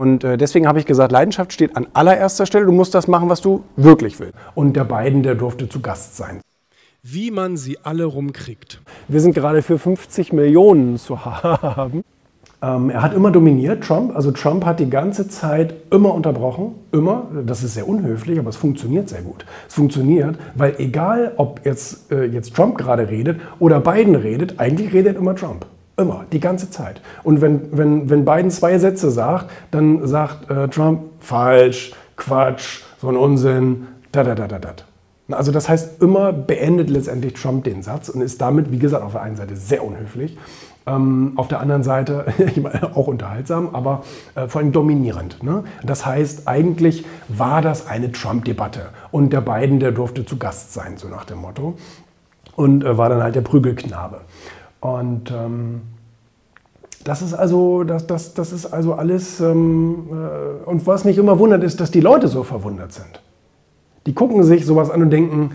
Und äh, deswegen habe ich gesagt, Leidenschaft steht an allererster Stelle. Du musst das machen, was du wirklich willst. Und der beiden, der durfte zu Gast sein. Wie man sie alle rumkriegt. Wir sind gerade für 50 Millionen zu haben. Ähm, er hat immer dominiert, Trump. Also Trump hat die ganze Zeit immer unterbrochen. Immer. Das ist sehr unhöflich, aber es funktioniert sehr gut. Es funktioniert, weil egal, ob jetzt, äh, jetzt Trump gerade redet oder Biden redet, eigentlich redet immer Trump. Immer, die ganze Zeit. Und wenn, wenn, wenn Biden zwei Sätze sagt, dann sagt äh, Trump falsch, Quatsch, so ein Unsinn, da, da, da, da, da. Also das heißt, immer beendet letztendlich Trump den Satz und ist damit, wie gesagt, auf der einen Seite sehr unhöflich, ähm, auf der anderen Seite auch unterhaltsam, aber äh, vor allem dominierend. Ne? Das heißt, eigentlich war das eine Trump-Debatte und der Biden, der durfte zu Gast sein, so nach dem Motto, und äh, war dann halt der Prügelknabe. Und ähm, das ist also, das, das, das ist also alles. Ähm, äh, und was mich immer wundert, ist, dass die Leute so verwundert sind. Die gucken sich sowas an und denken,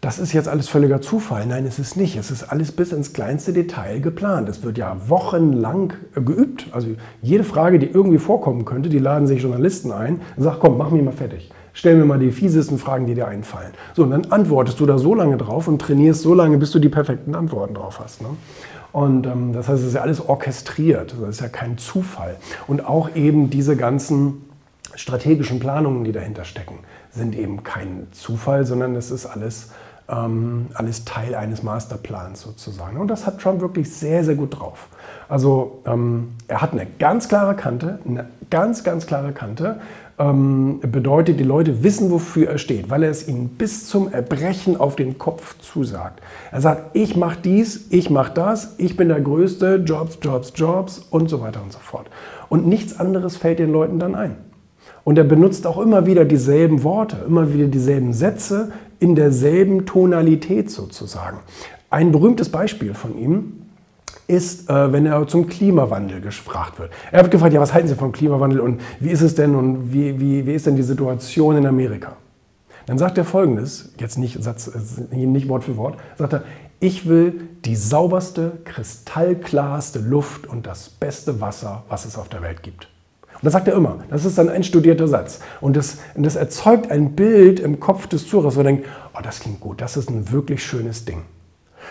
das ist jetzt alles völliger Zufall. Nein, es ist nicht. Es ist alles bis ins kleinste Detail geplant. Es wird ja wochenlang geübt. Also jede Frage, die irgendwie vorkommen könnte, die laden sich Journalisten ein und sagen, komm, mach mich mal fertig. Stell mir mal die fiesesten Fragen, die dir einfallen. So, und dann antwortest du da so lange drauf und trainierst so lange, bis du die perfekten Antworten drauf hast. Ne? Und ähm, das heißt, es ist ja alles orchestriert. Das ist ja kein Zufall. Und auch eben diese ganzen strategischen Planungen, die dahinter stecken, sind eben kein Zufall, sondern es ist alles, ähm, alles Teil eines Masterplans sozusagen. Und das hat Trump wirklich sehr, sehr gut drauf. Also ähm, er hat eine ganz klare Kante, eine ganz, ganz klare Kante ähm, bedeutet, die Leute wissen, wofür er steht, weil er es ihnen bis zum Erbrechen auf den Kopf zusagt. Er sagt, ich mache dies, ich mache das, ich bin der Größte, Jobs, Jobs, Jobs und so weiter und so fort. Und nichts anderes fällt den Leuten dann ein. Und er benutzt auch immer wieder dieselben Worte, immer wieder dieselben Sätze in derselben Tonalität sozusagen. Ein berühmtes Beispiel von ihm ist, äh, wenn er zum Klimawandel gefragt wird. Er wird gefragt, ja, was halten Sie vom Klimawandel und wie ist es denn und wie, wie, wie ist denn die Situation in Amerika? Dann sagt er folgendes, jetzt nicht, Satz, äh, nicht Wort für Wort, sagt er, ich will die sauberste, kristallklarste Luft und das beste Wasser, was es auf der Welt gibt. Und das sagt er immer. Das ist ein einstudierter Satz. Und das, das erzeugt ein Bild im Kopf des Zuhörers, wo er denkt, oh, das klingt gut, das ist ein wirklich schönes Ding.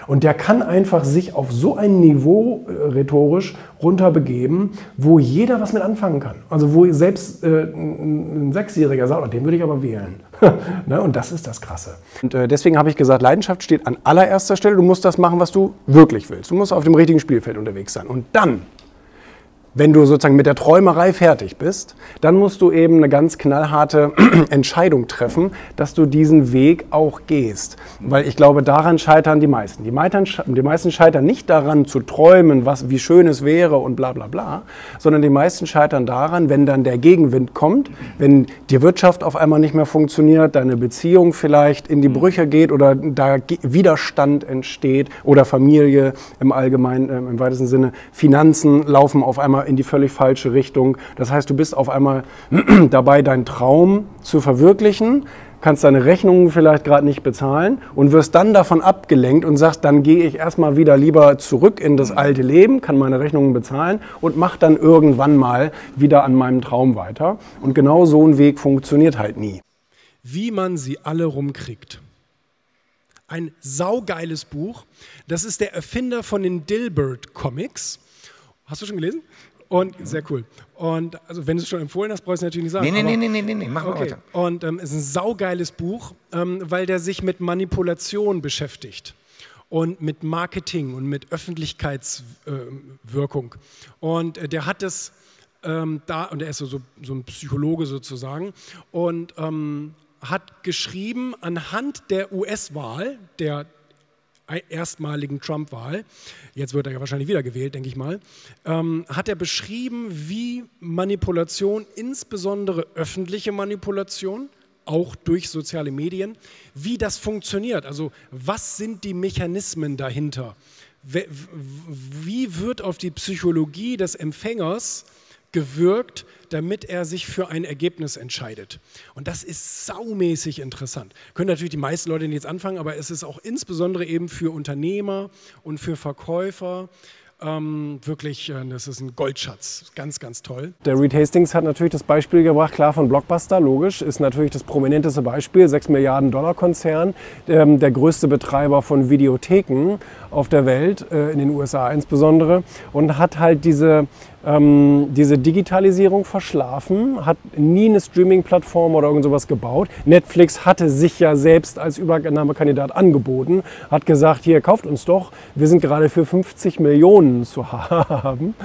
Und der kann einfach sich auf so ein Niveau äh, rhetorisch runterbegeben, wo jeder was mit anfangen kann. Also wo selbst äh, ein Sechsjähriger sagt, oh, den würde ich aber wählen. ne? Und das ist das Krasse. Und äh, deswegen habe ich gesagt, Leidenschaft steht an allererster Stelle. Du musst das machen, was du wirklich willst. Du musst auf dem richtigen Spielfeld unterwegs sein. Und dann wenn du sozusagen mit der Träumerei fertig bist, dann musst du eben eine ganz knallharte Entscheidung treffen, dass du diesen Weg auch gehst. Weil ich glaube, daran scheitern die meisten. Die, meisten scheitern nicht daran zu träumen, was, wie schön es wäre und bla bla bla, sondern die meisten scheitern daran, wenn dann der Gegenwind kommt, wenn die Wirtschaft auf einmal nicht mehr funktioniert, deine Beziehung vielleicht in die Brüche geht oder da Widerstand entsteht oder Familie im allgemeinen, äh, im weitesten Sinne, Finanzen laufen auf einmal in die völlig falsche Richtung. Das heißt, du bist auf einmal dabei, deinen Traum zu verwirklichen, kannst deine Rechnungen vielleicht gerade nicht bezahlen und wirst dann davon abgelenkt und sagst, dann gehe ich erstmal wieder lieber zurück in das alte Leben, kann meine Rechnungen bezahlen und mach dann irgendwann mal wieder an meinem Traum weiter. Und genau so ein Weg funktioniert halt nie. Wie man sie alle rumkriegt. Ein saugeiles Buch. Das ist der Erfinder von den Dilbert Comics. Hast du schon gelesen? Und sehr cool. Und also wenn du es schon empfohlen hast, brauchst du natürlich nicht sagen. Nee, nee, nee, nee, nee, nee, mach okay. weiter. Und ähm, es ist ein saugeiles Buch, ähm, weil der sich mit Manipulation beschäftigt und mit Marketing und mit Öffentlichkeitswirkung. Äh, und äh, der hat es ähm, da, und er ist so, so, so ein Psychologe sozusagen, und ähm, hat geschrieben anhand der US-Wahl, der erstmaligen Trump-Wahl, jetzt wird er ja wahrscheinlich wieder gewählt, denke ich mal, ähm, hat er beschrieben, wie Manipulation, insbesondere öffentliche Manipulation, auch durch soziale Medien, wie das funktioniert. Also was sind die Mechanismen dahinter? Wie wird auf die Psychologie des Empfängers gewirkt, damit er sich für ein Ergebnis entscheidet. Und das ist saumäßig interessant. Können natürlich die meisten Leute jetzt anfangen, aber es ist auch insbesondere eben für Unternehmer und für Verkäufer ähm, wirklich, äh, das ist ein Goldschatz. Ganz, ganz toll. Der Reed Hastings hat natürlich das Beispiel gebracht, klar von Blockbuster, logisch, ist natürlich das prominenteste Beispiel, 6 Milliarden Dollar Konzern, ähm, der größte Betreiber von Videotheken auf der Welt, äh, in den USA insbesondere, und hat halt diese ähm, diese Digitalisierung verschlafen, hat nie eine Streaming-Plattform oder irgend sowas gebaut. Netflix hatte sich ja selbst als Übernahmekandidat angeboten, hat gesagt, hier kauft uns doch, wir sind gerade für 50 Millionen zu haben.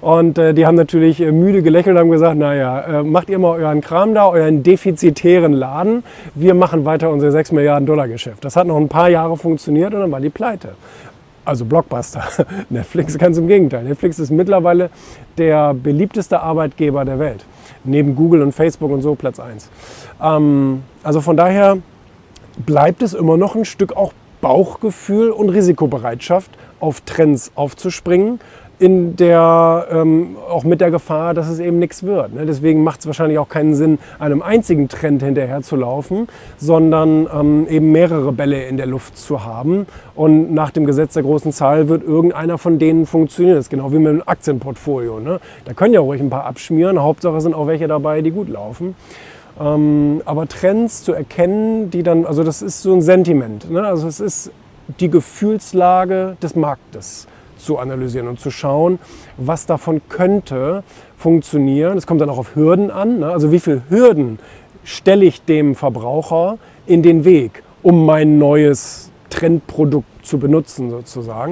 Und äh, die haben natürlich äh, müde gelächelt und haben gesagt, naja, äh, macht ihr mal euren Kram da, euren defizitären Laden, wir machen weiter unser 6 Milliarden Dollar Geschäft. Das hat noch ein paar Jahre funktioniert und dann war die pleite also Blockbuster. Netflix ganz im Gegenteil. Netflix ist mittlerweile der beliebteste Arbeitgeber der Welt. Neben Google und Facebook und so Platz 1. Ähm, also von daher bleibt es immer noch ein Stück auch Bauchgefühl und Risikobereitschaft, auf Trends aufzuspringen in der, ähm, auch mit der Gefahr, dass es eben nichts wird. Ne? Deswegen macht es wahrscheinlich auch keinen Sinn, einem einzigen Trend hinterher zu laufen, sondern ähm, eben mehrere Bälle in der Luft zu haben. Und nach dem Gesetz der großen Zahl wird irgendeiner von denen funktionieren. Das ist genau wie mit einem Aktienportfolio. Ne? Da können ja ruhig ein paar abschmieren. Hauptsache sind auch welche dabei, die gut laufen. Ähm, aber Trends zu erkennen, die dann, also das ist so ein Sentiment. Ne? Also es ist die Gefühlslage des Marktes zu analysieren und zu schauen, was davon könnte funktionieren. Es kommt dann auch auf Hürden an. Ne? Also wie viele Hürden stelle ich dem Verbraucher in den Weg, um mein neues Trendprodukt zu benutzen sozusagen.